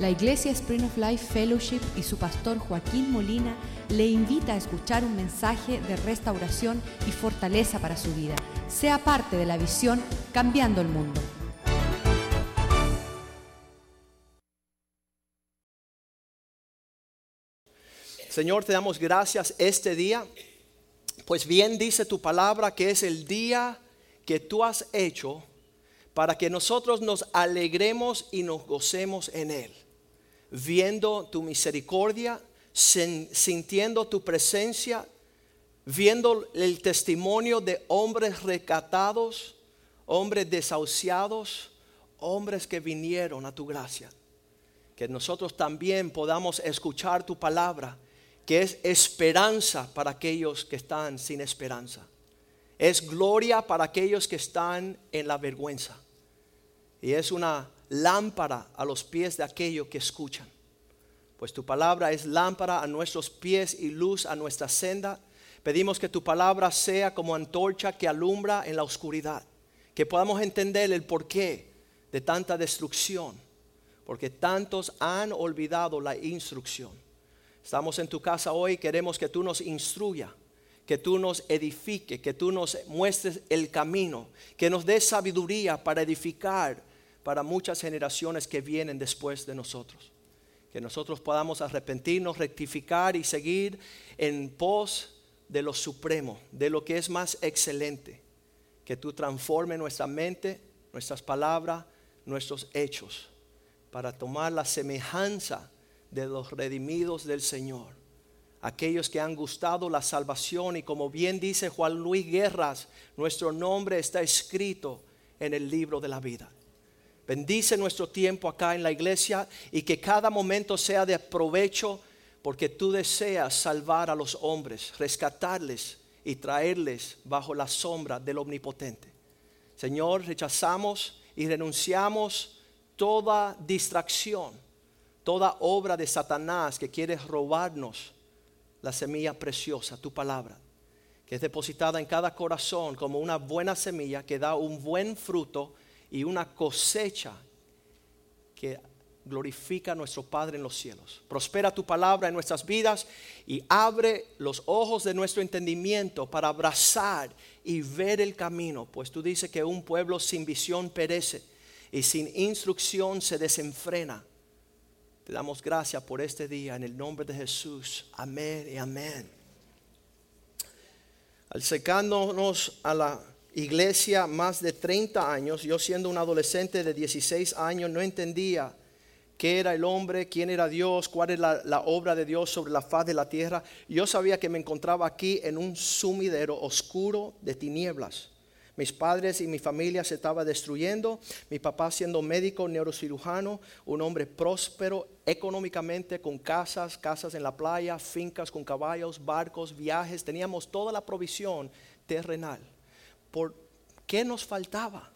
La Iglesia Spring of Life Fellowship y su pastor Joaquín Molina le invita a escuchar un mensaje de restauración y fortaleza para su vida. Sea parte de la visión Cambiando el Mundo. Señor, te damos gracias este día, pues bien dice tu palabra que es el día que tú has hecho para que nosotros nos alegremos y nos gocemos en él viendo tu misericordia, sintiendo tu presencia, viendo el testimonio de hombres recatados, hombres desahuciados, hombres que vinieron a tu gracia. Que nosotros también podamos escuchar tu palabra, que es esperanza para aquellos que están sin esperanza. Es gloria para aquellos que están en la vergüenza. Y es una lámpara a los pies de aquellos que escuchan. Pues tu palabra es lámpara a nuestros pies y luz a nuestra senda. Pedimos que tu palabra sea como antorcha que alumbra en la oscuridad. Que podamos entender el porqué de tanta destrucción. Porque tantos han olvidado la instrucción. Estamos en tu casa hoy, queremos que tú nos instruya, que tú nos edifique, que tú nos muestres el camino, que nos des sabiduría para edificar para muchas generaciones que vienen después de nosotros. Que nosotros podamos arrepentirnos, rectificar y seguir en pos de lo supremo, de lo que es más excelente. Que tú transforme nuestra mente, nuestras palabras, nuestros hechos, para tomar la semejanza de los redimidos del Señor. Aquellos que han gustado la salvación y como bien dice Juan Luis Guerras, nuestro nombre está escrito en el libro de la vida. Bendice nuestro tiempo acá en la iglesia y que cada momento sea de provecho porque tú deseas salvar a los hombres, rescatarles y traerles bajo la sombra del Omnipotente. Señor, rechazamos y renunciamos toda distracción, toda obra de Satanás que quiere robarnos la semilla preciosa, tu palabra, que es depositada en cada corazón como una buena semilla que da un buen fruto y una cosecha que glorifica a nuestro Padre en los cielos. Prospera tu palabra en nuestras vidas y abre los ojos de nuestro entendimiento para abrazar y ver el camino, pues tú dices que un pueblo sin visión perece y sin instrucción se desenfrena. Te damos gracias por este día en el nombre de Jesús. Amén y amén. Al secándonos a la iglesia más de 30 años, yo siendo un adolescente de 16 años no entendía qué era el hombre, quién era Dios, cuál era la, obra de Dios sobre la faz de la tierra. Yo sabía que me encontraba aquí en un sumidero oscuro de tinieblas. Mis padres y mi familia se estaba destruyendo. Mi papá siendo médico, neurocirujano, un hombre próspero económicamente, con casas, casas en la playa, fincas con caballos, barcos, viajes. Teníamos toda la provisión terrenal. ¿Por qué nos faltaba?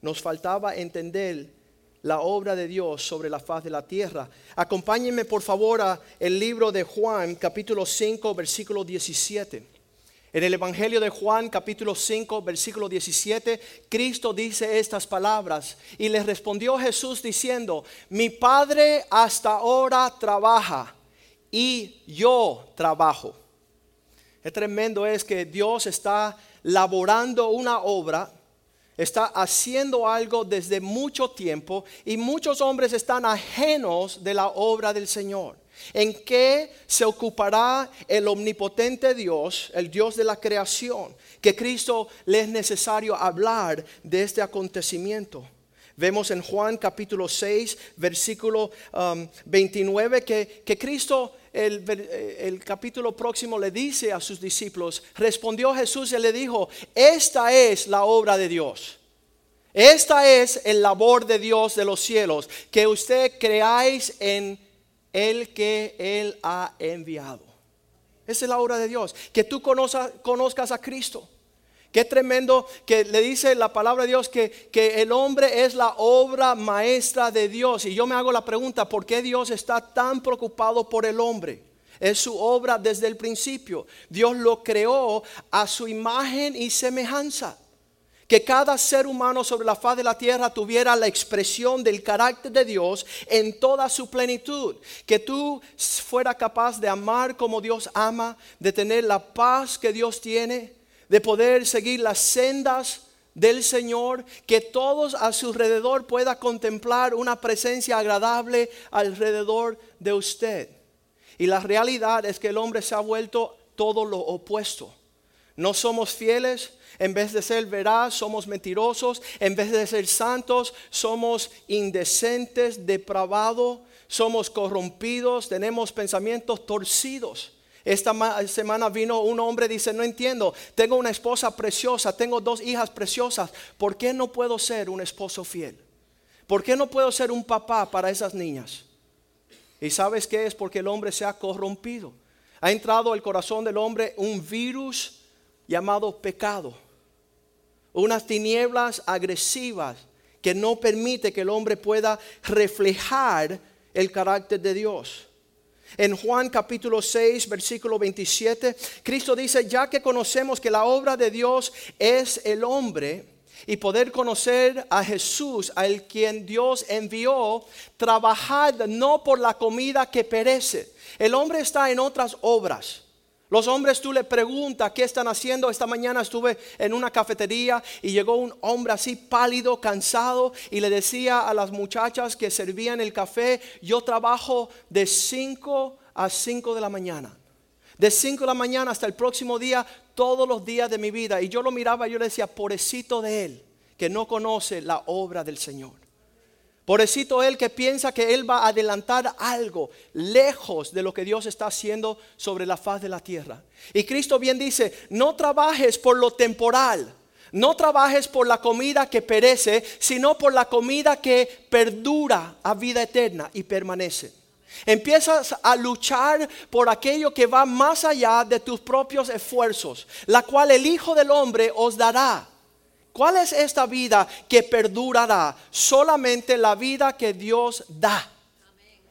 Nos faltaba entender la obra de Dios sobre la faz de la tierra. Acompáñenme por favor a el libro de Juan, capítulo 5, versículo 17. En el Evangelio de Juan, capítulo 5, versículo 17, Cristo dice estas palabras y le respondió Jesús diciendo, mi Padre hasta ahora trabaja y yo trabajo. Es tremendo es que Dios está laborando una obra, está haciendo algo desde mucho tiempo y muchos hombres están ajenos de la obra del Señor. ¿En qué se ocupará el omnipotente Dios, el Dios de la creación? Que Cristo le es necesario hablar de este acontecimiento. Vemos en Juan capítulo 6, versículo 29, um, que, que Cristo el, capítulo próximo le dice a sus discípulos, respondió Jesús y le dijo, esta es la obra de Dios. Esta es el labor de Dios de los cielos, que usted creáis en el que Él ha enviado. Esa es la obra de Dios, que tú conozcas a Cristo. Qué tremendo que le dice la palabra de Dios que, que, el hombre es la obra maestra de Dios. Y yo me hago la pregunta, ¿por qué Dios está tan preocupado por el hombre? Es su obra desde el principio. Dios lo creó a su imagen y semejanza. que cada ser humano sobre la faz de la tierra tuviera la expresión del carácter de Dios en toda su plenitud, que tú fuera capaz de amar como Dios ama, de tener la paz que Dios tiene, de poder seguir las sendas del Señor, que todos a su alrededor pueda contemplar una presencia agradable alrededor de usted. Y la realidad es que el hombre se ha vuelto todo lo opuesto. No somos fieles, en vez de ser veraz, somos mentirosos, en vez de ser santos, somos indecentes, depravados, somos corrompidos, tenemos pensamientos torcidos. Esta semana vino un hombre y dice, no entiendo, tengo una esposa preciosa, tengo dos hijas preciosas, ¿por qué no puedo ser un esposo fiel? ¿Por qué no puedo ser un papá para esas niñas? ¿Y sabes qué es? Porque el hombre se ha corrompido. Ha entrado al corazón del hombre un virus llamado pecado. Unas tinieblas agresivas que no permite que el hombre pueda reflejar el carácter de Dios. En Juan capítulo 6, versículo 27, Cristo dice, ya que conocemos que la obra de Dios es el hombre, y poder conocer a Jesús, al quien Dios envió, trabajad no por la comida que perece. El hombre está en otras obras. Los hombres tú le preguntas qué están haciendo. Esta mañana estuve en una cafetería y llegó un hombre así pálido, cansado y le decía a las muchachas que servían el café, yo trabajo de 5 a 5 de la mañana. De 5 de la mañana hasta el próximo día, todos los días de mi vida. Y yo lo miraba y yo le decía, pobrecito de él, que no conoce la obra del Señor. Pobrecito él que piensa que él va a adelantar algo lejos de lo que Dios está haciendo sobre la faz de la tierra. Y Cristo bien dice, no trabajes por lo temporal, no trabajes por la comida que perece, sino por la comida que perdura a vida eterna y permanece. Empiezas a luchar por aquello que va más allá de tus propios esfuerzos, la cual el Hijo del Hombre os dará. ¿Cuál es esta vida que perdurará? Solamente la vida que Dios da.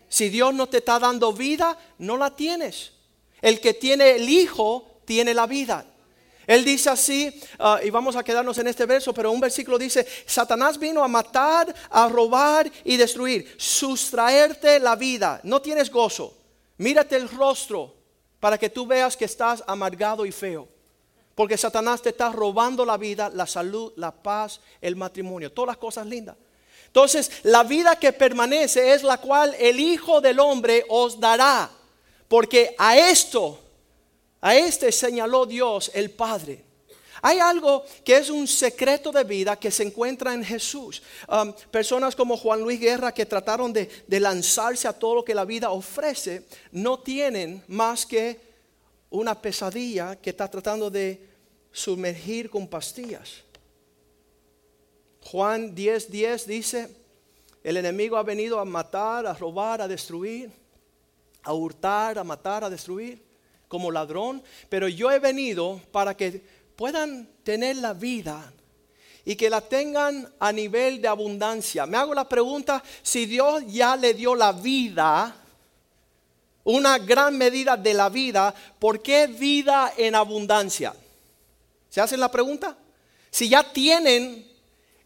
Si Dios no te está dando vida, no la tienes. El que tiene el Hijo tiene la vida. Él dice así, ah, y vamos a quedarnos en este verso, pero un versículo dice, Satanás vino a matar, a robar y destruir, sustraerte la vida. No tienes gozo. Mírate el rostro para que tú veas que estás amargado y feo. Porque Satanás te está robando la vida, la salud, la paz, el matrimonio, todas las cosas lindas. Entonces, la vida que permanece es la cual el Hijo del Hombre os dará. Porque a esto, a este señaló Dios el Padre. Hay algo que es un secreto de vida que se encuentra en Jesús. Um, personas como Juan Luis Guerra que trataron de, de lanzarse a todo lo que la vida ofrece, no tienen más que una pesadilla que está tratando de sumergir con pastillas. Juan 10:10 10 dice, el enemigo ha venido a matar, a robar, a destruir, a hurtar, a matar, a destruir, como ladrón, pero yo he venido para que puedan tener la vida y que la tengan a nivel de abundancia. Me hago la pregunta, si Dios ya le dio la vida, una gran medida de la vida, ¿por qué vida en abundancia? ¿Se hacen la pregunta? Si ya tienen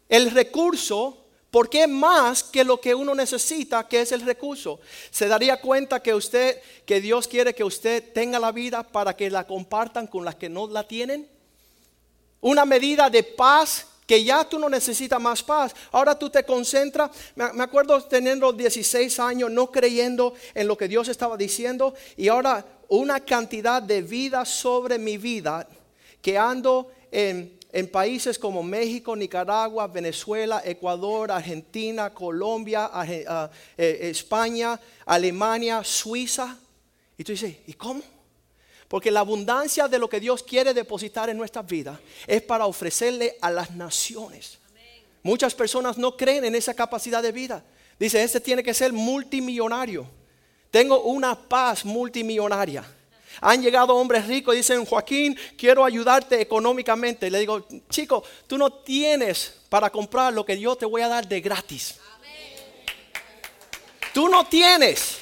el recurso, ¿por qué más que lo que uno necesita, que es el recurso? Se daría cuenta que usted, que Dios quiere que usted tenga la vida para que la compartan con las que no la tienen. Una medida de paz que ya tú no necesitas más paz. Ahora tú te concentras. Me acuerdo teniendo 16 años, no creyendo en lo que Dios estaba diciendo, y ahora una cantidad de vida sobre mi vida que ando en, países como México, Nicaragua, Venezuela, Ecuador, Argentina, Colombia, ah, eh, España, Alemania, Suiza. Y tú dices, ¿y cómo? Porque la abundancia de lo que Dios quiere depositar en nuestras vidas es para ofrecerle a las naciones. Muchas personas no creen en esa capacidad de vida. Dice, este tiene que ser multimillonario. Tengo una paz multimillonaria. Han llegado hombres ricos y dicen, Joaquín, quiero ayudarte económicamente. le digo, chico, tú no tienes para comprar lo que yo te voy a dar de gratis. Tú no tienes.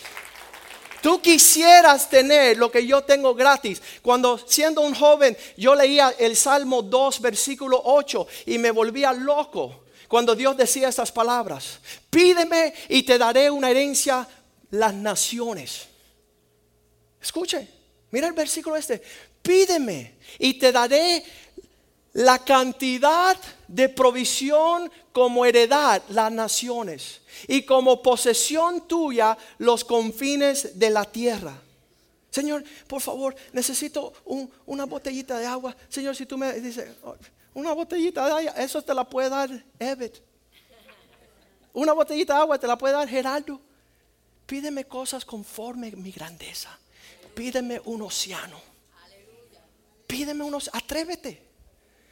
Tú quisieras tener lo que yo tengo gratis. Cuando siendo un joven yo leía el Salmo 2, versículo 8 y me volvía loco cuando Dios decía estas palabras. Pídeme y te daré una herencia las naciones. Escuche, mira el versículo este. Pídeme y te daré la cantidad de provisión como heredad las naciones y como posesión tuya los confines de la tierra. Señor, por favor, necesito una botellita de agua. Señor, si tú me dices, oh, una botellita de agua, eso te la puede dar Evet. Una botellita de agua te la puede dar Gerardo. Pídeme cosas conforme mi grandeza. Pídeme un océano. Pídeme unos, atrévete.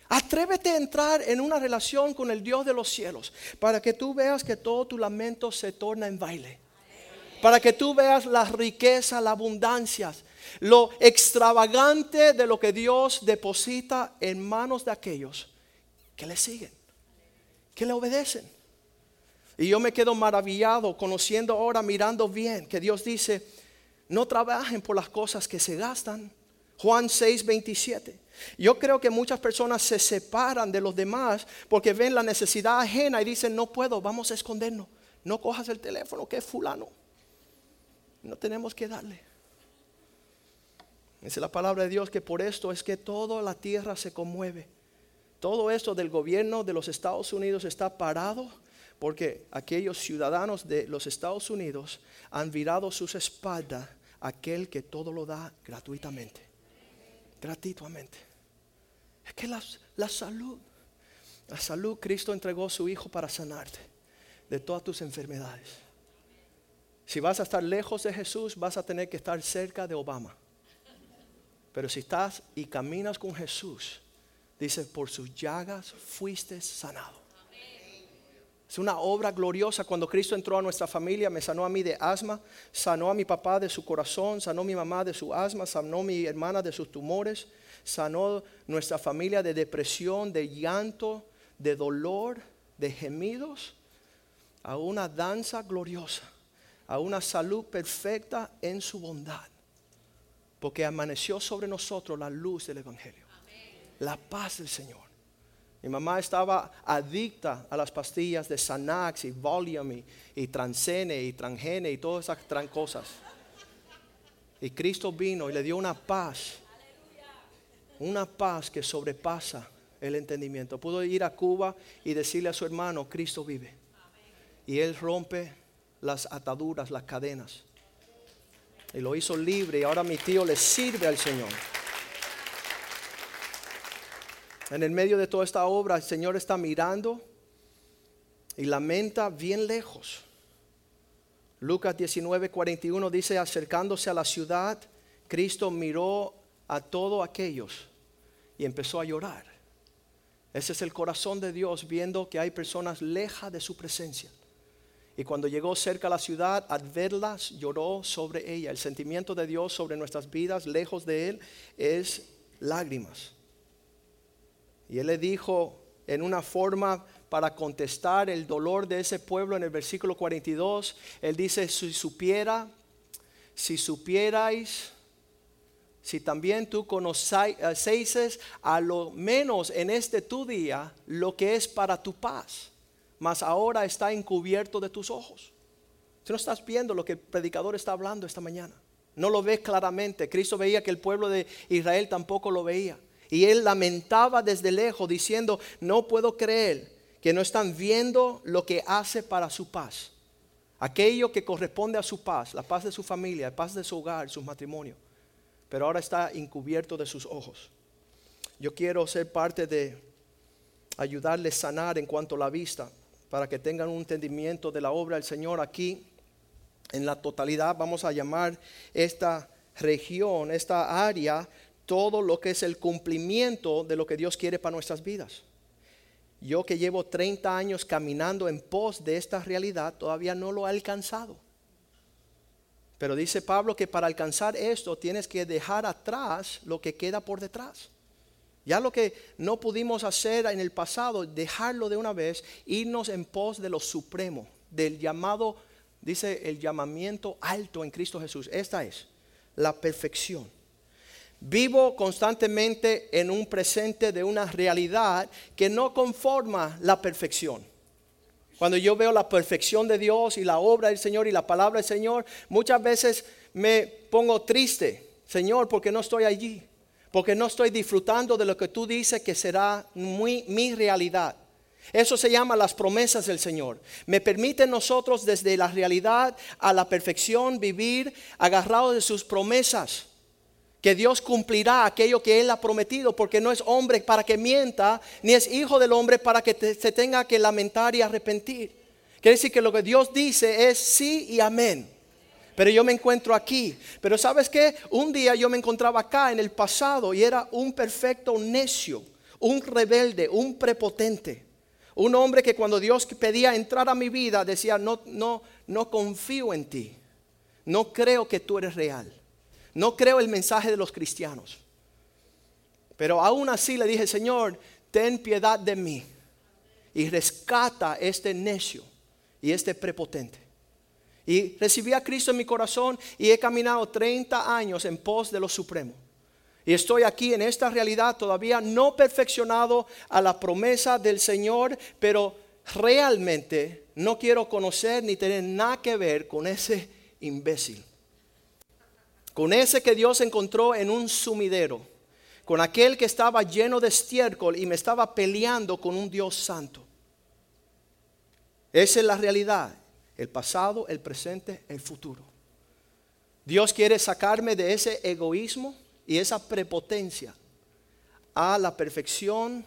Atrévete a entrar en una relación con el Dios de los cielos para que tú veas que todo tu lamento se torna en baile. Para que tú veas la riqueza, la abundancia, lo extravagante de lo que Dios deposita en manos de aquellos que le siguen, que le obedecen. Y yo me quedo maravillado conociendo ahora, mirando bien, que Dios dice, no trabajen por las cosas que se gastan. Juan 6, 27. Yo creo que muchas personas se separan de los demás porque ven la necesidad ajena y dicen, no puedo, vamos a escondernos. No cojas el teléfono, que es fulano. No tenemos que darle. Es la palabra de Dios que por esto es que toda la tierra se conmueve. Todo esto del gobierno de los Estados Unidos está parado porque aquellos ciudadanos de los Estados Unidos han virado sus espaldas aquel que todo lo da gratuitamente. Gratuitamente. Es que la, salud, la salud, Cristo entregó a su Hijo para sanarte de todas tus enfermedades. Si vas a estar lejos de Jesús, vas a tener que estar cerca de Obama. Pero si estás y caminas con Jesús, dice, por sus llagas fuiste sanado. Es una obra gloriosa. Cuando Cristo entró a nuestra familia, me sanó a mí de asma, sanó a mi papá de su corazón, sanó a mi mamá de su asma, sanó a mi hermana de sus tumores, sanó nuestra familia de depresión, de llanto, de dolor, de gemidos, a una danza gloriosa, a una salud perfecta en su bondad. Porque amaneció sobre nosotros la luz del Evangelio, la paz del Señor. Mi mamá estaba adicta a las pastillas de Xanax y Valium y, y Transcene y Transgene y todas esas cosas. Y Cristo vino y le dio una paz una paz que sobrepasa el entendimiento. Pudo ir a Cuba y decirle a su hermano, Cristo vive. Y él rompe las ataduras, las cadenas. Y lo hizo libre y ahora mi tío le sirve al Señor. En el medio de toda esta obra el Señor está mirando y lamenta bien lejos. Lucas 19, 41 dice, acercándose a la ciudad, Cristo miró a todos aquellos y empezó a llorar. Ese es el corazón de Dios viendo que hay personas lejas de su presencia. Y cuando llegó cerca a la ciudad, al verlas, lloró sobre ella. El sentimiento de Dios sobre nuestras vidas, lejos de Él, es lágrimas. Y Él le dijo en una forma para contestar el dolor de ese pueblo en el versículo 42, Él dice, si supiera, si supierais si también tú conocéis a lo menos en este tu día lo que es para tu paz, mas ahora está encubierto de tus ojos. Si no estás viendo lo que el predicador está hablando esta mañana, no lo ves claramente. Cristo veía que el pueblo de Israel tampoco lo veía. Y él lamentaba desde lejos diciendo, no puedo creer que no están viendo lo que hace para su paz. Aquello que corresponde a su paz, la paz de su familia, la paz de su hogar, su matrimonio pero ahora está encubierto de sus ojos. Yo quiero ser parte de ayudarles a sanar en cuanto a la vista, para que tengan un entendimiento de la obra del Señor aquí. En la totalidad vamos a llamar esta región, esta área, todo lo que es el cumplimiento de lo que Dios quiere para nuestras vidas. Yo que llevo 30 años caminando en pos de esta realidad, todavía no lo he alcanzado. Pero dice Pablo que para alcanzar esto tienes que dejar atrás lo que queda por detrás. Ya lo que no pudimos hacer en el pasado, dejarlo de una vez, irnos en pos de lo supremo, del llamado Dice el llamamiento alto en Cristo Jesús. Esta es la perfección. Vivo constantemente en un presente de una realidad que no conforma la perfección. Cuando yo veo la perfección de Dios y la obra del Señor y la palabra del Señor, muchas veces me pongo triste, Señor, porque no estoy allí, porque no estoy disfrutando de lo que tú dices que será mi realidad. Eso se llama las promesas del Señor. Me permite nosotros desde la realidad a la perfección vivir agarrados de sus promesas que Dios cumplirá aquello que Él ha prometido, porque no es hombre para que mienta, ni es hijo del hombre para que se tenga que lamentar y arrepentir. Quiere decir que lo que Dios dice es sí y amén. Pero yo me encuentro aquí. Pero sabes qué? Un día yo me encontraba acá en el pasado y era un perfecto necio, un rebelde, un prepotente. Un hombre que cuando Dios pedía entrar a mi vida decía, no, no, no confío en ti. No creo que tú eres real. No creo el mensaje de los cristianos. Pero aún así le dije, Señor, ten piedad de mí y rescata este necio y este prepotente. Y recibí a Cristo en mi corazón y he caminado 30 años en pos de lo supremo. Y estoy aquí en esta realidad todavía no perfeccionado a la promesa del Señor, pero realmente no quiero conocer ni tener nada que ver con ese imbécil con ese que Dios encontró en un sumidero, con aquel que estaba lleno de estiércol y me estaba peleando con un Dios santo. Esa es la realidad, el pasado, el presente, el futuro. Dios quiere sacarme de ese egoísmo y esa prepotencia a la perfección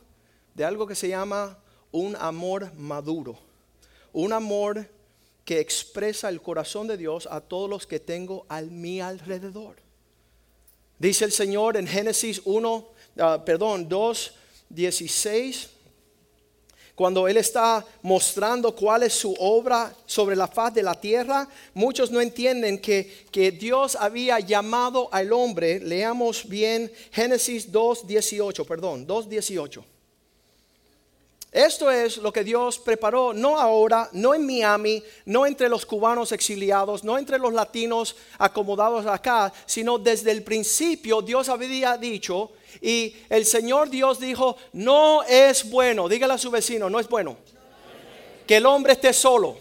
de algo que se llama un amor maduro, un amor que expresa el corazón de Dios a todos los que tengo a mi alrededor. Dice el Señor en Génesis 1, ah, perdón, 2, 16, cuando Él está mostrando cuál es su obra sobre la faz de la tierra, muchos no entienden que, que Dios había llamado al hombre, leamos bien Génesis 2, 18, perdón, 2, 18. Esto es lo que Dios preparó, no ahora, no en Miami, no entre los cubanos exiliados, no entre los latinos acomodados acá, sino desde el principio Dios había dicho y el Señor Dios dijo, no es bueno, dígale a su vecino, no es bueno, que el hombre esté solo.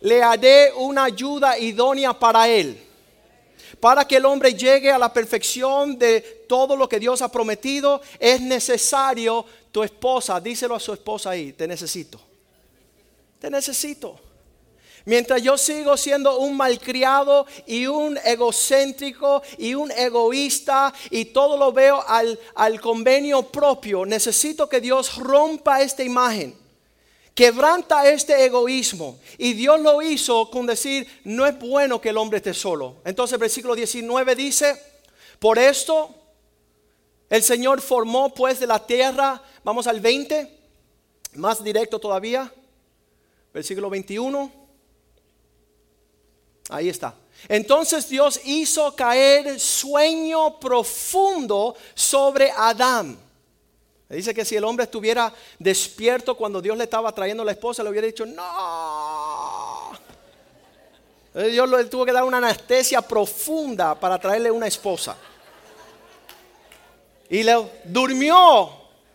Le haré una ayuda idónea para él para que el hombre llegue a la perfección de todo lo que Dios ha prometido, es necesario tu esposa, díselo a su esposa ahí, te necesito. Te necesito. Mientras yo sigo siendo un malcriado y un egocéntrico y un egoísta y todo lo veo al, al convenio propio, necesito que Dios rompa esta imagen quebranta este egoísmo. Y Dios lo hizo con decir, no es bueno que el hombre esté solo. Entonces versículo 19 dice, por esto el Señor formó pues de la tierra, vamos al 20, más directo todavía, versículo 21. Ahí está. Entonces Dios hizo caer sueño profundo sobre Adán Dice que si el hombre estuviera despierto cuando Dios le estaba trayendo la esposa, le hubiera dicho, no. Dios le tuvo que dar una anestesia profunda para traerle una esposa. Y le durmió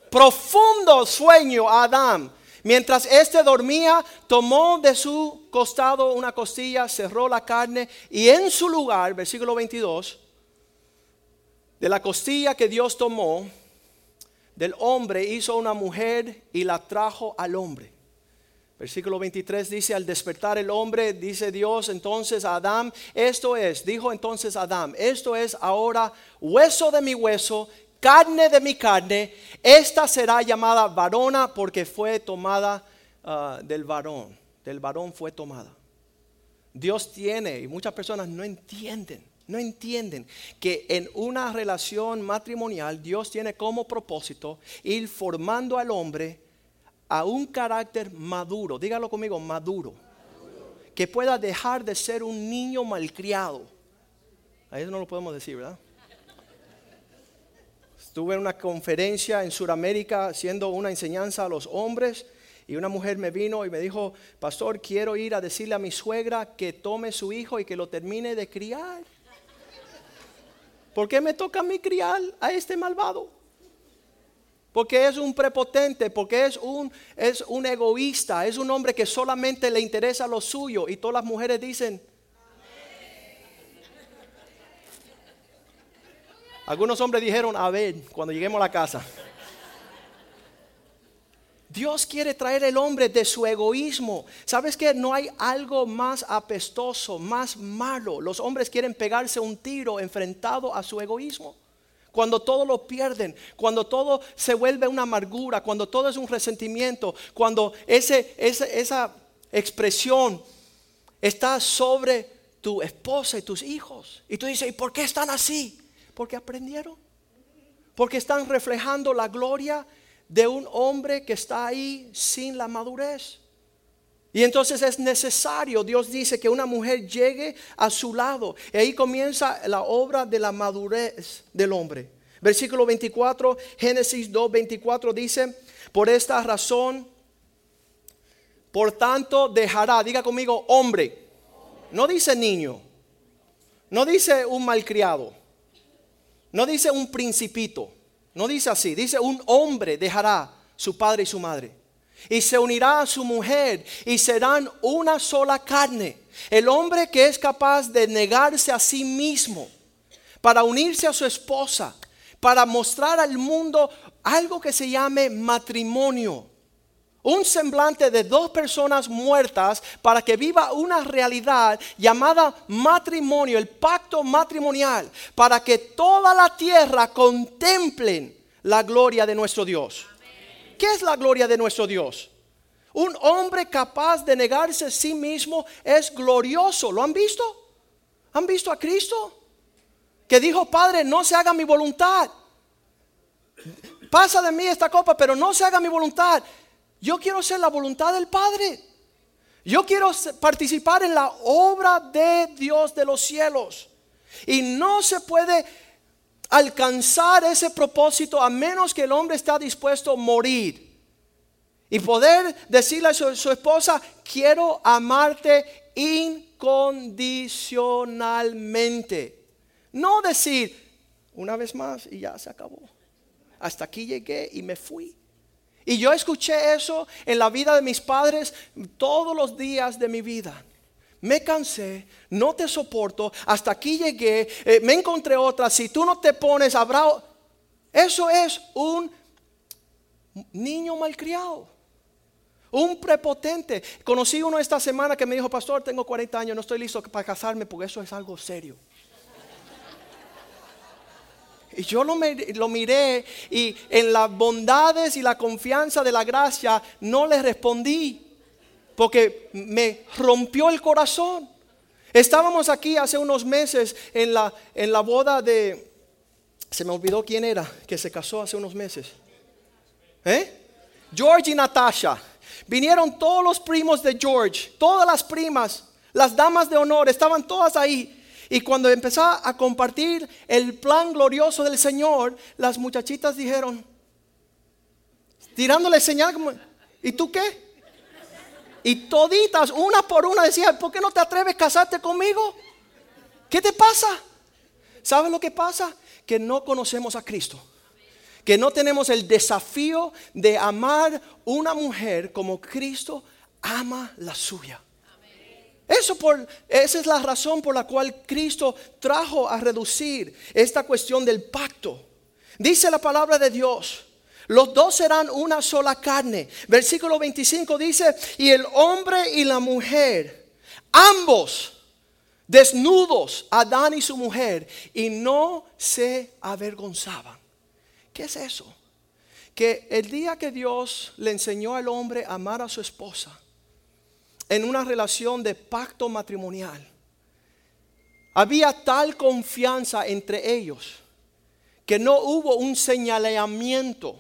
profundo sueño a Adán. Mientras éste dormía, tomó de su costado una costilla, cerró la carne y en su lugar, versículo 22, de la costilla que Dios tomó, del hombre hizo una mujer y la trajo al hombre. Versículo 23 dice, al despertar el hombre, dice Dios entonces a Adán, esto es, dijo entonces Adán, esto es ahora hueso de mi hueso, carne de mi carne, esta será llamada varona porque fue tomada ah, del varón, del varón fue tomada. Dios tiene, y muchas personas no entienden, no entienden que en una relación matrimonial Dios tiene como propósito ir formando al hombre a un carácter maduro, dígalo conmigo, maduro, que pueda dejar de ser un niño malcriado. A eso no lo podemos decir, ¿verdad? Estuve en una conferencia en Sudamérica haciendo una enseñanza a los hombres Y una mujer me vino y me dijo, pastor, quiero ir a decirle a mi suegra que tome su hijo y que lo termine de criar. ¿Por qué me toca a mí criar a este malvado? Porque es un prepotente, porque es un, es un egoísta, es un hombre que solamente le interesa lo suyo. Y todas las mujeres dicen, algunos hombres dijeron, a ver, cuando lleguemos a la casa. Dios quiere traer el hombre de su egoísmo. ¿Sabes que no hay algo más apestoso, más malo? Los hombres quieren pegarse un tiro enfrentado a su egoísmo. Cuando todo lo pierden, cuando todo se vuelve una amargura, cuando todo es un resentimiento, cuando ese, esa expresión está sobre tu esposa y tus hijos. Y tú dices, ¿y por qué están así? Porque aprendieron. Porque están reflejando la gloria de un hombre que está ahí sin la madurez. Y entonces es necesario, Dios dice, que una mujer llegue a su lado. Y ahí comienza la obra de la madurez del hombre. Versículo 24, Génesis 2, 24 dice, por esta razón, por tanto dejará, diga conmigo, hombre. No dice niño, no dice un malcriado, no dice un principito. No dice así, dice un hombre dejará su padre y su madre y se unirá a su mujer y serán una sola carne. El hombre que es capaz de negarse a sí mismo para unirse a su esposa, para mostrar al mundo algo que se llame matrimonio un semblante de dos personas muertas para que viva una realidad llamada matrimonio, el pacto matrimonial, para que toda la tierra contemplen la gloria de nuestro Dios. ¿Qué es la gloria de nuestro Dios? Un hombre capaz de negarse a sí mismo es glorioso. ¿Lo han visto? ¿Han visto a Cristo? Que dijo, Padre, no se haga mi voluntad. Pasa de mí esta copa, pero no se haga mi voluntad yo quiero hacer la voluntad del Padre. Yo quiero participar en la obra de Dios de los cielos. Y no se puede alcanzar ese propósito a menos que el hombre está dispuesto a morir. Y poder decirle a su, su esposa, quiero amarte incondicionalmente. No decir, una vez más y ya se acabó. Hasta aquí llegué y me fui. Y yo escuché eso en la vida de mis padres todos los días de mi vida. Me cansé, no te soporto, hasta aquí llegué, eh, me encontré otra, si tú no te pones, habrá... Eso es un niño malcriado, un prepotente. Conocí uno esta semana que me dijo, pastor, tengo 40 años, no estoy listo para casarme porque eso es algo serio. Y yo lo, lo, miré y en las bondades y la confianza de la gracia no le respondí porque me rompió el corazón. Estábamos aquí hace unos meses en la, en la boda de... Se me olvidó quién era que se casó hace unos meses. ¿Eh? George y Natasha. Vinieron todos los primos de George, todas las primas, las damas de honor, estaban todas ahí. Y cuando empezó a compartir el plan glorioso del Señor, las muchachitas dijeron, tirándole señal como, ¿y tú qué? Y toditas, una por una, decían, ¿por qué no te atreves a casarte conmigo? ¿Qué te pasa? ¿Sabes lo que pasa? Que no conocemos a Cristo. Que no tenemos el desafío de amar una mujer como Cristo ama la suya. Eso esa es la razón por la cual Cristo trajo a reducir esta cuestión del pacto. Dice la palabra de Dios. Los dos serán una sola carne. Versículo 25 dice, y el hombre y la mujer, ambos desnudos, Adán y su mujer, y no se avergonzaban. ¿Qué es eso? Que el día que Dios le enseñó al hombre a amar a su esposa, en una relación de pacto matrimonial. Había tal confianza entre ellos que no hubo un señalamiento,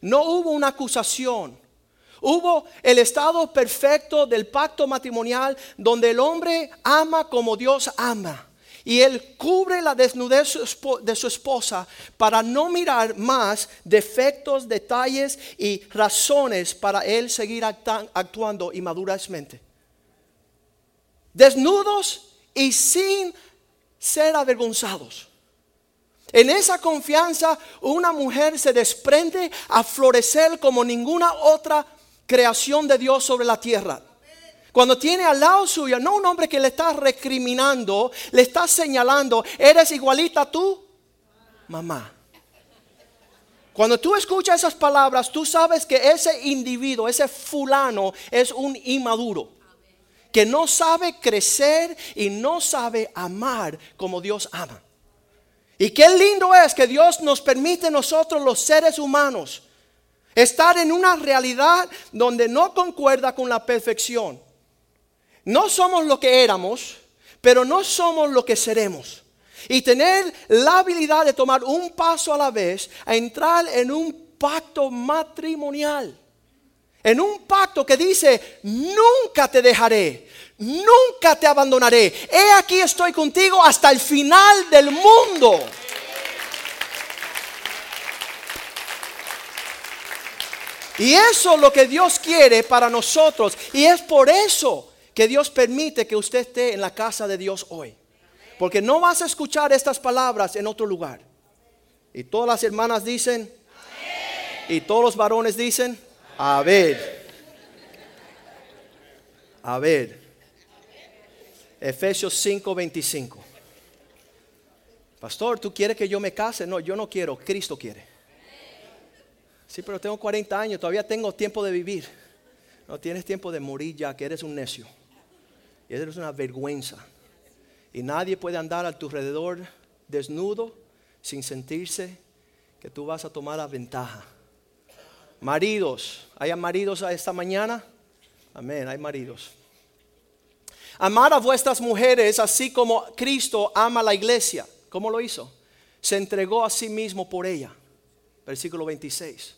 no hubo una acusación. Hubo el estado perfecto del pacto matrimonial donde el hombre ama como Dios ama Y él cubre la desnudez de su esposa para no mirar más defectos, detalles y razones para él seguir actuando inmaduramente. Desnudos y sin ser avergonzados. En esa confianza una mujer se desprende a florecer como ninguna otra creación de Dios sobre la tierra. Cuando tiene al lado suyo, no un hombre que le está recriminando, le está señalando, eres igualita a tú, mamá. Cuando tú escuchas esas palabras, tú sabes que ese individuo, ese fulano, es un inmaduro. Que no sabe crecer y no sabe amar como Dios ama. Y qué lindo es que Dios nos permite nosotros los seres humanos estar en una realidad donde no concuerda con la perfección. No somos lo que éramos, pero no somos lo que seremos. Y tener la habilidad de tomar un paso a la vez a entrar en un pacto matrimonial. En un pacto que dice, nunca te dejaré, nunca te abandonaré. He aquí estoy contigo hasta el final del mundo. Y eso es lo que Dios quiere para nosotros. Y es por eso que Dios permite que usted esté en la casa de Dios hoy. Porque no vas a escuchar estas palabras en otro lugar. Y todas las hermanas dicen, y todos los varones dicen, a ver, a ver. Efesios 5:25. Pastor, ¿tú quieres que yo me case? No, yo no quiero, Cristo quiere. Sí, pero tengo 40 años, todavía tengo tiempo de vivir. No tienes tiempo de morir ya, que eres un necio. Y eso es una vergüenza. Y nadie puede andar a tu alrededor desnudo sin sentirse que tú vas a tomar la ventaja. Maridos, ¿hay maridos a esta mañana? Amén, hay maridos. Amar a vuestras mujeres así como Cristo ama a la iglesia. ¿Cómo lo hizo? Se entregó a sí mismo por ella. Versículo 26.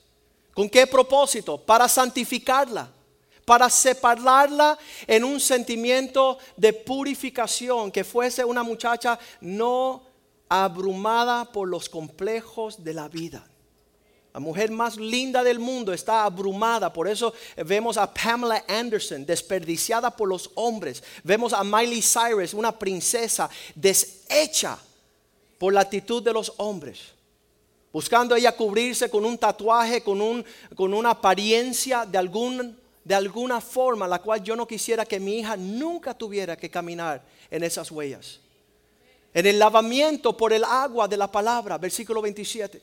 ¿Con qué propósito? Para santificarla para separarla en un sentimiento de purificación, que fuese una muchacha no abrumada por los complejos de la vida. La mujer más linda del mundo está abrumada. Por eso vemos a Pamela Anderson desperdiciada por los hombres. Vemos a Miley Cyrus, una princesa deshecha por la actitud de los hombres. Buscando ella cubrirse con un tatuaje, con, un, con una apariencia de algún de alguna forma la cual yo no quisiera que mi hija nunca tuviera que caminar en esas huellas. En el lavamiento por el agua de la palabra, versículo 27.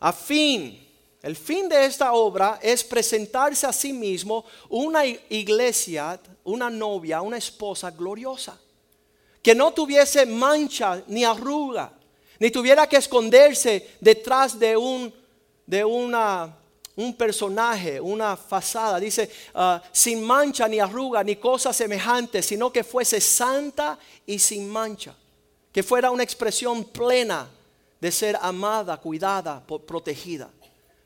A fin, el fin de esta obra es presentarse a sí mismo una iglesia, una novia, una esposa gloriosa, que no tuviese mancha ni arruga, ni tuviera que esconderse detrás de un de una un personaje, una fachada, dice, ah, sin mancha ni arruga ni cosa semejante, sino que fuese santa y sin mancha, que fuera una expresión plena de ser amada, cuidada, protegida.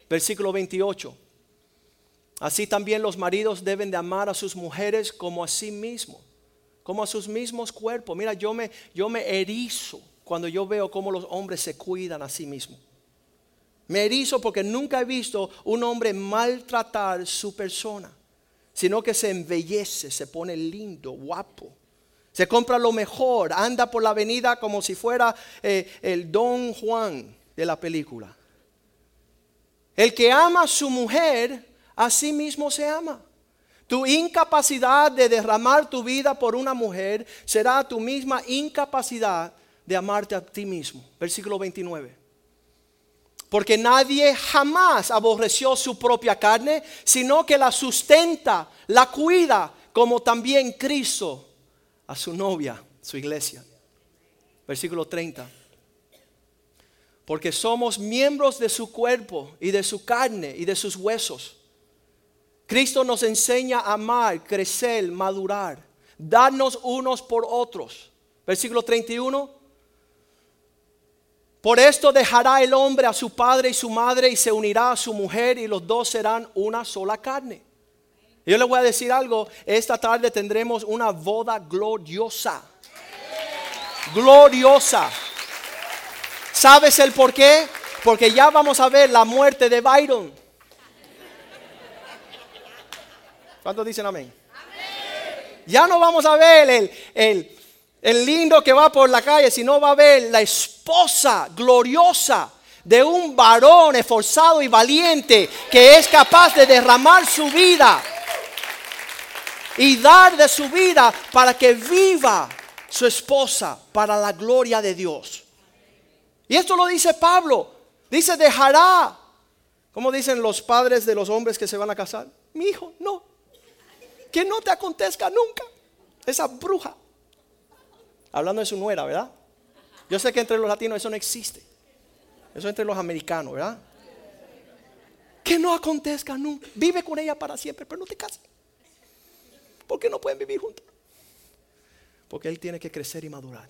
Versículo 28. Así también los maridos deben de amar a sus mujeres como a sí mismos, como a sus mismos cuerpos. Mira, yo me, yo me erizo cuando yo veo cómo los hombres se cuidan a sí mismos. Me erizo porque nunca he visto un hombre maltratar su persona, sino que se embellece, se pone lindo, guapo. Se compra lo mejor, anda por la avenida como si fuera eh, el Don Juan de la película. El que ama a su mujer, a sí mismo se ama. Tu incapacidad de derramar tu vida por una mujer será tu misma incapacidad de amarte a ti mismo. Versículo 29. Porque nadie jamás aborreció su propia carne, sino que la sustenta, la cuida, como también Cristo a su novia, su iglesia. Versículo 30. Porque somos miembros de su cuerpo y de su carne y de sus huesos. Cristo nos enseña a amar, crecer, madurar, darnos unos por otros. Versículo 31. Por esto dejará el hombre a su padre y su madre y se unirá a su mujer y los dos serán una sola carne. Yo le voy a decir algo, esta tarde tendremos una boda gloriosa. gloriosa. ¿Sabes el por qué? Porque ya vamos a ver la muerte de Byron. ¿Cuántos dicen amén? Ya no vamos a ver el, el, el lindo que va por la calle, sino va a ver la esposa gloriosa de un varón esforzado y valiente que es capaz de derramar su vida y dar de su vida para que viva su esposa para la gloria de Dios. Y esto lo dice Pablo. Dice, dejará. ¿Cómo dicen los padres de los hombres que se van a casar? Mi hijo, no. Que no te acontezca nunca. Esa bruja. Hablando de su nuera, ¿verdad? Yo sé que entre los latinos eso no existe. Eso entre los americanos, ¿verdad? Que no acontezca nunca. Vive con ella para siempre, pero no te cases. Porque no pueden vivir juntos. Porque él tiene que crecer y madurar.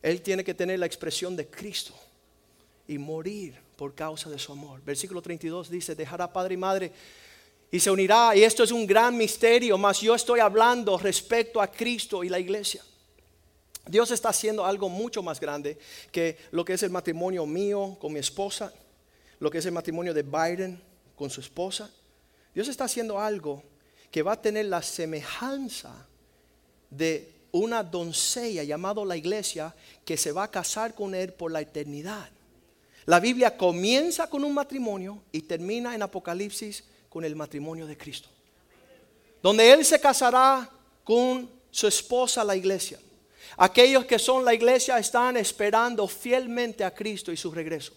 Él tiene que tener la expresión de Cristo y morir por causa de su amor. Versículo 32 dice, dejará padre y madre y se unirá. Y esto es un gran misterio, mas yo estoy hablando respecto a Cristo y la iglesia. Dios está haciendo algo mucho más grande que lo que es el matrimonio mío con mi esposa, lo que es el matrimonio de Biden con su esposa. Dios está haciendo algo que va a tener la semejanza de una doncella llamada la iglesia que se va a casar con él por la eternidad. La Biblia comienza con un matrimonio y termina en Apocalipsis con el matrimonio de Cristo. Donde él se casará con su esposa, la iglesia. Aquellos que son la iglesia están esperando fielmente a Cristo y su regreso.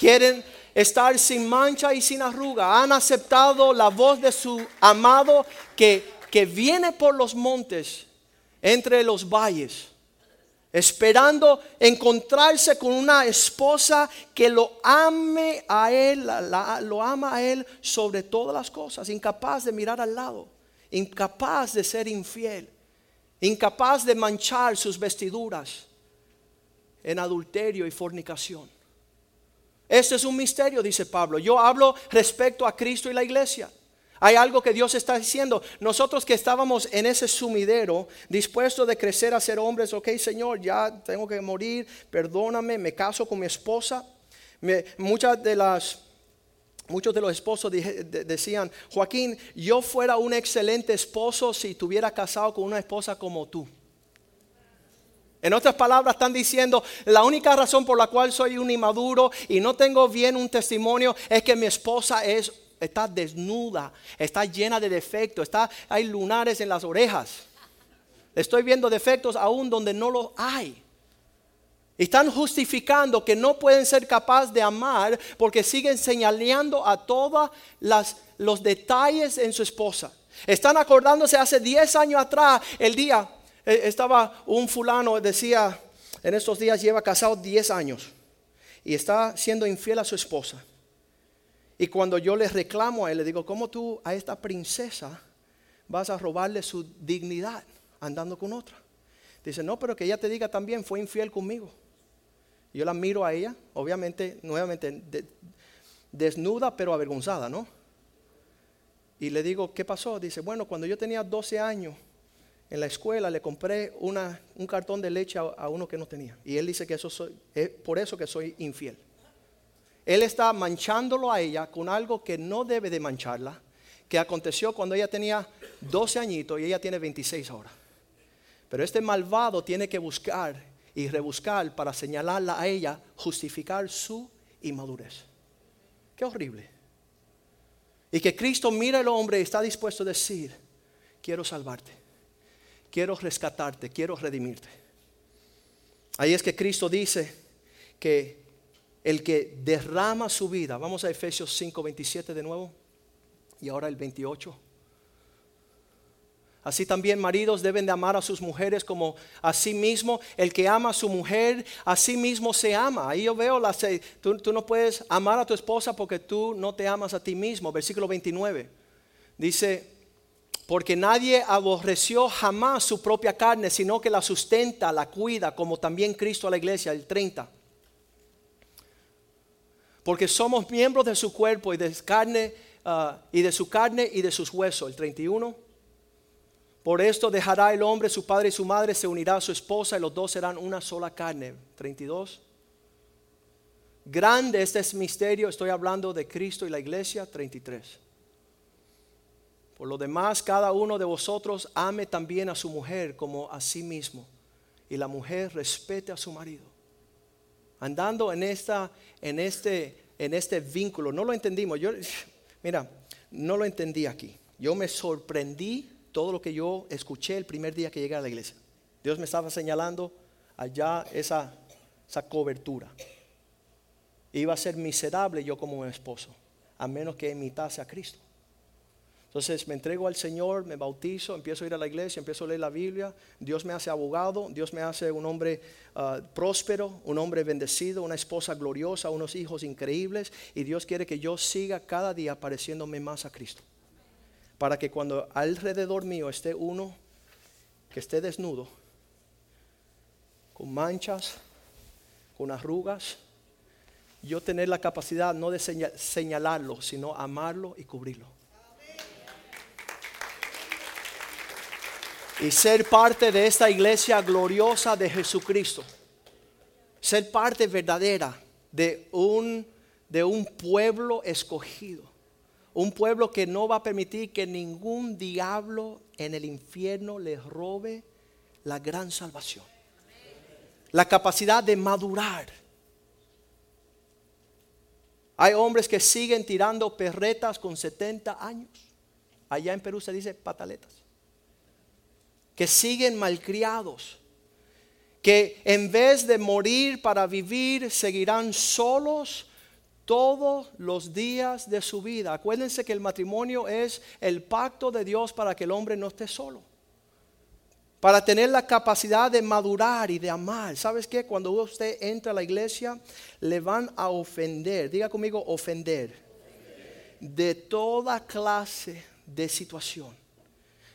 Quieren estar sin mancha y sin arruga. Han aceptado la voz de su amado que, que viene por los montes, entre los valles, esperando encontrarse con una esposa que lo ame a él, lo ama a él sobre todas las cosas, incapaz de mirar al lado, incapaz de ser infiel incapaz de manchar sus vestiduras en adulterio y fornicación. Este es un misterio, dice Pablo. Yo hablo respecto a Cristo y la iglesia. Hay algo que Dios está diciendo. Nosotros que estábamos en ese sumidero, dispuestos de crecer a ser hombres, ok Señor, ya tengo que morir, perdóname, me caso con mi esposa. muchas de las Muchos de los esposos decían, Joaquín, yo fuera un excelente esposo si tuviera casado con una esposa como tú. En otras palabras, están diciendo, la única razón por la cual soy un inmaduro y no tengo bien un testimonio es que mi esposa es, está desnuda, está llena de defectos, está, hay lunares en las orejas. Estoy viendo defectos aún donde no los hay. Están justificando que no pueden ser capaces de amar porque siguen señalando a todos los detalles en su esposa. Están acordándose hace 10 años atrás, el día, estaba un fulano, decía, en estos días lleva casado 10 años y está siendo infiel a su esposa. Y cuando yo le reclamo a él, le digo, ¿cómo tú a esta princesa vas a robarle su dignidad andando con otra? Dice, no, pero que ella te diga también, fue infiel conmigo. Yo la miro a ella, obviamente, nuevamente, desnuda pero avergonzada, ¿no? Y le digo, ¿qué pasó? Dice, bueno, cuando yo tenía 12 años en la escuela le compré un cartón de leche a, uno que no tenía. Y él dice que eso soy, es por eso que soy infiel. Él está manchándolo a ella con algo que no debe de mancharla, que aconteció cuando ella tenía 12 añitos y ella tiene 26 ahora. Pero este malvado tiene que buscar y rebuscar para señalarla a ella, justificar su inmadurez. Qué horrible. Y que Cristo mira al hombre y está dispuesto a decir, quiero salvarte, quiero rescatarte, quiero redimirte. Ahí es que Cristo dice que el que derrama su vida, vamos a Efesios 5, 27 de nuevo, y ahora el 28. Así también maridos deben de amar a sus mujeres como a sí mismo. El que ama a su mujer, a sí mismo se ama. Ahí yo veo, la, tú, tú no puedes amar a tu esposa porque tú no te amas a ti mismo. Versículo 29. Dice, porque nadie aborreció jamás su propia carne, sino que la sustenta, la cuida, como también Cristo a la iglesia, el 30. Porque somos miembros de su cuerpo y de carne, ah, y de su carne y de sus huesos, el 31 Por esto dejará el hombre su padre y su madre, se unirá a su esposa y los dos serán una sola carne. 32. Grande este es misterio, estoy hablando de Cristo y la iglesia. 33. Por lo demás, cada uno de vosotros ame también a su mujer como a sí mismo y la mujer respete a su marido. Andando en, esta, en, este, en este vínculo, no lo entendimos. Yo, mira, no lo entendí aquí. Yo me sorprendí todo lo que yo escuché el primer día que llegué a la iglesia. Dios me estaba señalando allá esa, esa cobertura. Iba a ser miserable yo como un esposo, a menos que imitase a Cristo. Entonces me entrego al Señor, me bautizo, empiezo a ir a la iglesia, empiezo a leer la Biblia. Dios me hace abogado, Dios me hace un hombre ah, próspero, un hombre bendecido, una esposa gloriosa, unos hijos increíbles. Y Dios quiere que yo siga cada día pareciéndome más a Cristo para que cuando alrededor mío esté uno que esté desnudo, con manchas, con arrugas, yo tener la capacidad no de señalarlo, sino amarlo y cubrirlo. Y ser parte de esta iglesia gloriosa de Jesucristo. Ser parte verdadera de un, de un pueblo escogido un pueblo que no va a permitir que ningún diablo en el infierno les robe la gran salvación. La capacidad de madurar. Hay hombres que siguen tirando perretas con 70 años. Allá en Perú se dice pataletas. Que siguen malcriados. Que en vez de morir para vivir, seguirán solos todos los días de su vida. Acuérdense que el matrimonio es el pacto de Dios para que el hombre no esté solo. Para tener la capacidad de madurar y de amar. ¿Sabes qué? Cuando usted entra a la iglesia, le van a ofender. Diga conmigo, ofender. De toda clase de situación.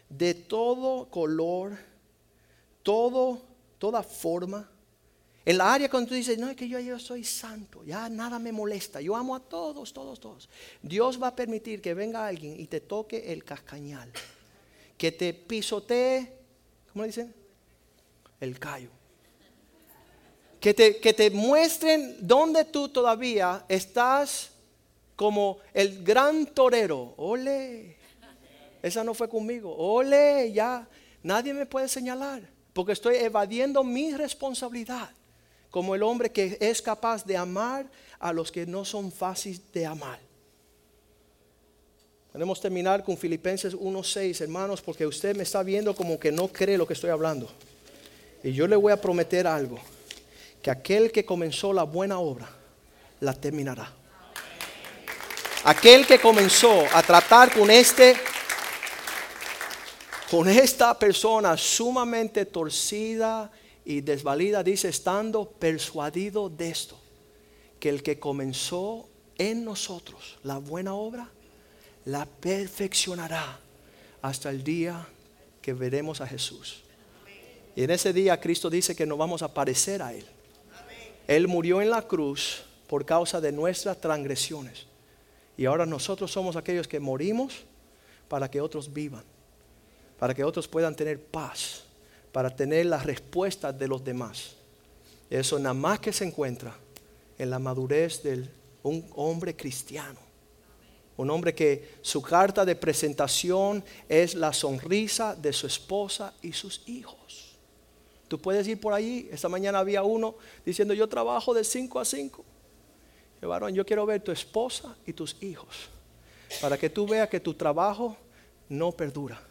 De todo color. Todo, toda forma en la área cuando tú dices, no es que yo, yo soy santo, ya nada me molesta, yo amo a todos, todos, todos. Dios va a permitir que venga alguien y te toque el cascañal, que te pisotee, ¿cómo le dicen? El callo. Que te, que te muestren dónde tú todavía estás como el gran torero. Ole, esa no fue conmigo. Ole, ya, nadie me puede señalar, porque estoy evadiendo mi responsabilidad como el hombre que es capaz de amar a los que no son fáciles de amar. Podemos terminar con Filipenses 1.6, hermanos, porque usted me está viendo como que no cree lo que estoy hablando. Y yo le voy a prometer algo, que aquel que comenzó la buena obra, la terminará. Aquel que comenzó a tratar con este con esta persona sumamente torcida y desvalida, dice, estando persuadido de esto, que el que comenzó en nosotros la buena obra, la perfeccionará hasta el día que veremos a Jesús. Y en ese día Cristo dice que nos vamos a parecer a Él. Él murió en la cruz por causa de nuestras transgresiones. Y ahora nosotros somos aquellos que morimos para que otros vivan, para que otros puedan tener paz para tener las respuestas de los demás. Eso nada más que se encuentra en la madurez de un hombre cristiano. Un hombre que su carta de presentación es la sonrisa de su esposa y sus hijos. Tú puedes ir por allí. Esta mañana había uno diciendo, yo trabajo de 5 a 5. Yo, varón, yo quiero ver tu esposa y tus hijos. Para que tú veas que tu trabajo no perdura,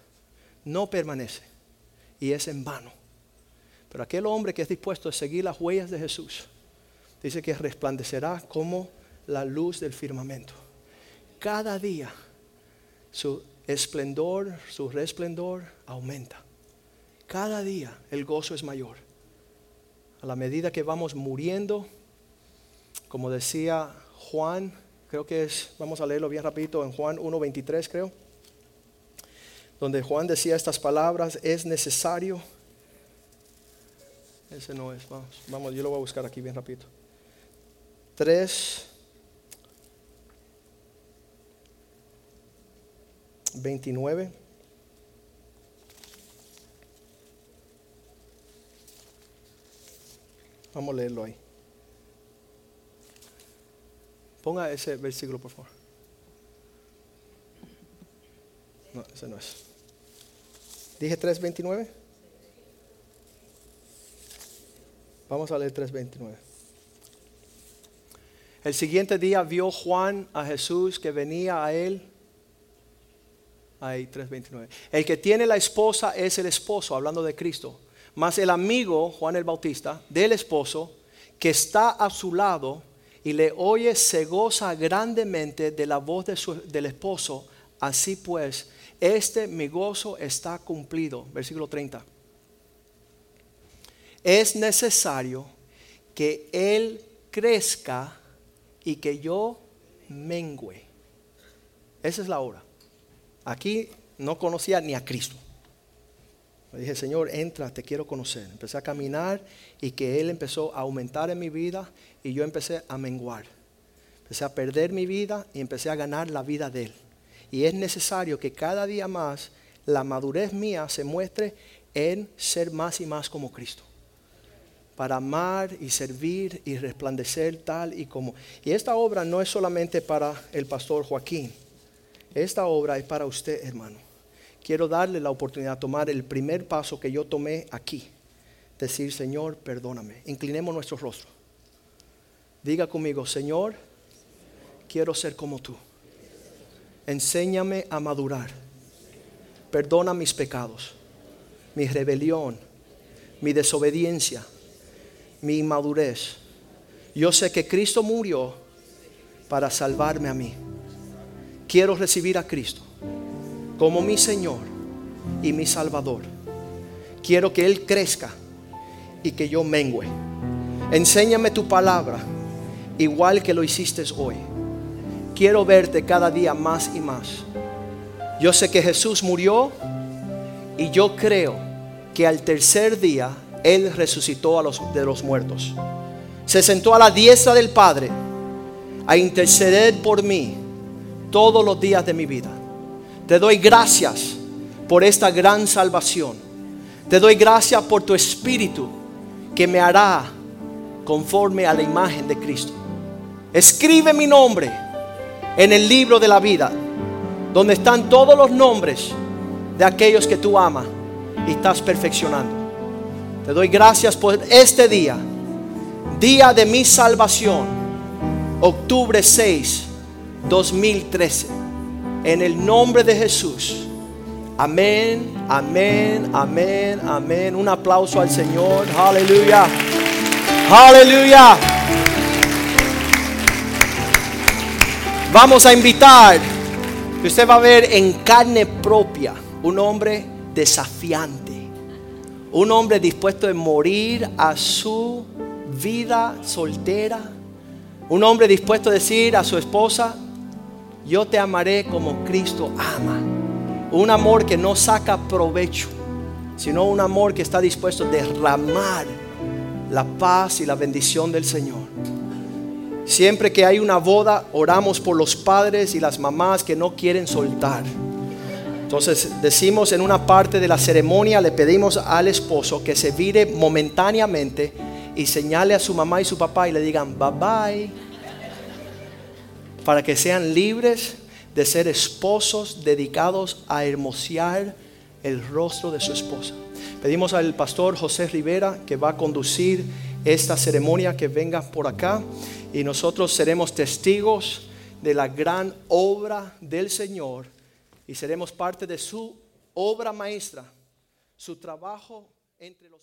no permanece y es en vano. Pero aquel hombre que es dispuesto a seguir las huellas de Jesús, dice que resplandecerá como la luz del firmamento. Cada día su esplendor, su resplendor aumenta. Cada día el gozo es mayor. A la medida que vamos muriendo, como decía Juan, creo que es, vamos a leerlo bien rapidito en Juan 1.23 creo donde Juan decía estas palabras, es necesario. Ese no es, vamos, vamos, yo lo voy a buscar aquí bien rapidito. Tres 29. Vamos a leerlo ahí. Ponga ese versículo, por favor. No, ese no es. Dije 3.29. Vamos a leer 3.29. El siguiente día vio Juan a Jesús que venía a él. Ahí 3.29. El que tiene la esposa es el esposo, hablando de Cristo. Más el amigo, Juan el Bautista, del esposo, que está a su lado y le oye, se goza grandemente de la voz de su- del esposo. Así pues, este mi gozo está cumplido. Versículo 30. Es necesario que Él crezca y que yo mengüe. Esa es la hora. Aquí no conocía ni a Cristo. Le dije, Señor, entra, te quiero conocer. Empecé a caminar y que Él empezó a aumentar en mi vida y yo empecé a menguar. Empecé a perder mi vida y empecé a ganar la vida de Él. Y es necesario que cada día más la madurez mía se muestre en ser más y más como Cristo. Para amar y servir y resplandecer tal y como. Y esta obra no es solamente para el pastor Joaquín. Esta obra es para usted, hermano. Quiero darle la oportunidad de tomar el primer paso que yo tomé aquí. Decir, Señor, perdóname. Inclinemos nuestro rostro. Diga conmigo, Señor, quiero ser como tú. Enséñame a madurar. Perdona mis pecados, mi rebelión, mi desobediencia, mi inmadurez. Yo sé que Cristo murió para salvarme a mí. Quiero recibir a Cristo como mi Señor y mi Salvador. Quiero que Él crezca y que yo mengüe. Enséñame tu palabra igual que lo hiciste hoy. Quiero verte cada día más y más. Yo sé que Jesús murió y yo creo que al tercer día Él resucitó a los, de los muertos. Se sentó a la diestra del Padre a interceder por mí todos los días de mi vida. Te doy gracias por esta gran salvación. Te doy gracias por tu espíritu que me hará conforme a la imagen de Cristo. Escribe mi nombre en el libro de la vida, donde están todos los nombres de aquellos que tú amas y estás perfeccionando. Te doy gracias por este día, día de mi salvación, octubre 6, 2013. En el nombre de Jesús. Amén, amén, amén, amén. Un aplauso al Señor. Aleluya. Aleluya. Vamos a invitar. Usted va a ver en carne propia un hombre desafiante. Un hombre dispuesto a morir a su vida soltera. Un hombre dispuesto a decir a su esposa, yo te amaré como Cristo ama. Un amor que no saca provecho, sino un amor que está dispuesto a derramar la paz y la bendición del Señor. Siempre que hay una boda, oramos por los padres y las mamás que no quieren soltar. Entonces decimos en una parte de la ceremonia, le pedimos al esposo que se vire momentáneamente y señale a su mamá y su papá y le digan bye bye. Para que sean libres de ser esposos dedicados a hermosear el rostro de su esposa. Pedimos al pastor José Rivera que va a conducir esta ceremonia que venga por acá y nosotros seremos testigos de la gran obra del Señor y seremos parte de su obra maestra, su trabajo entre los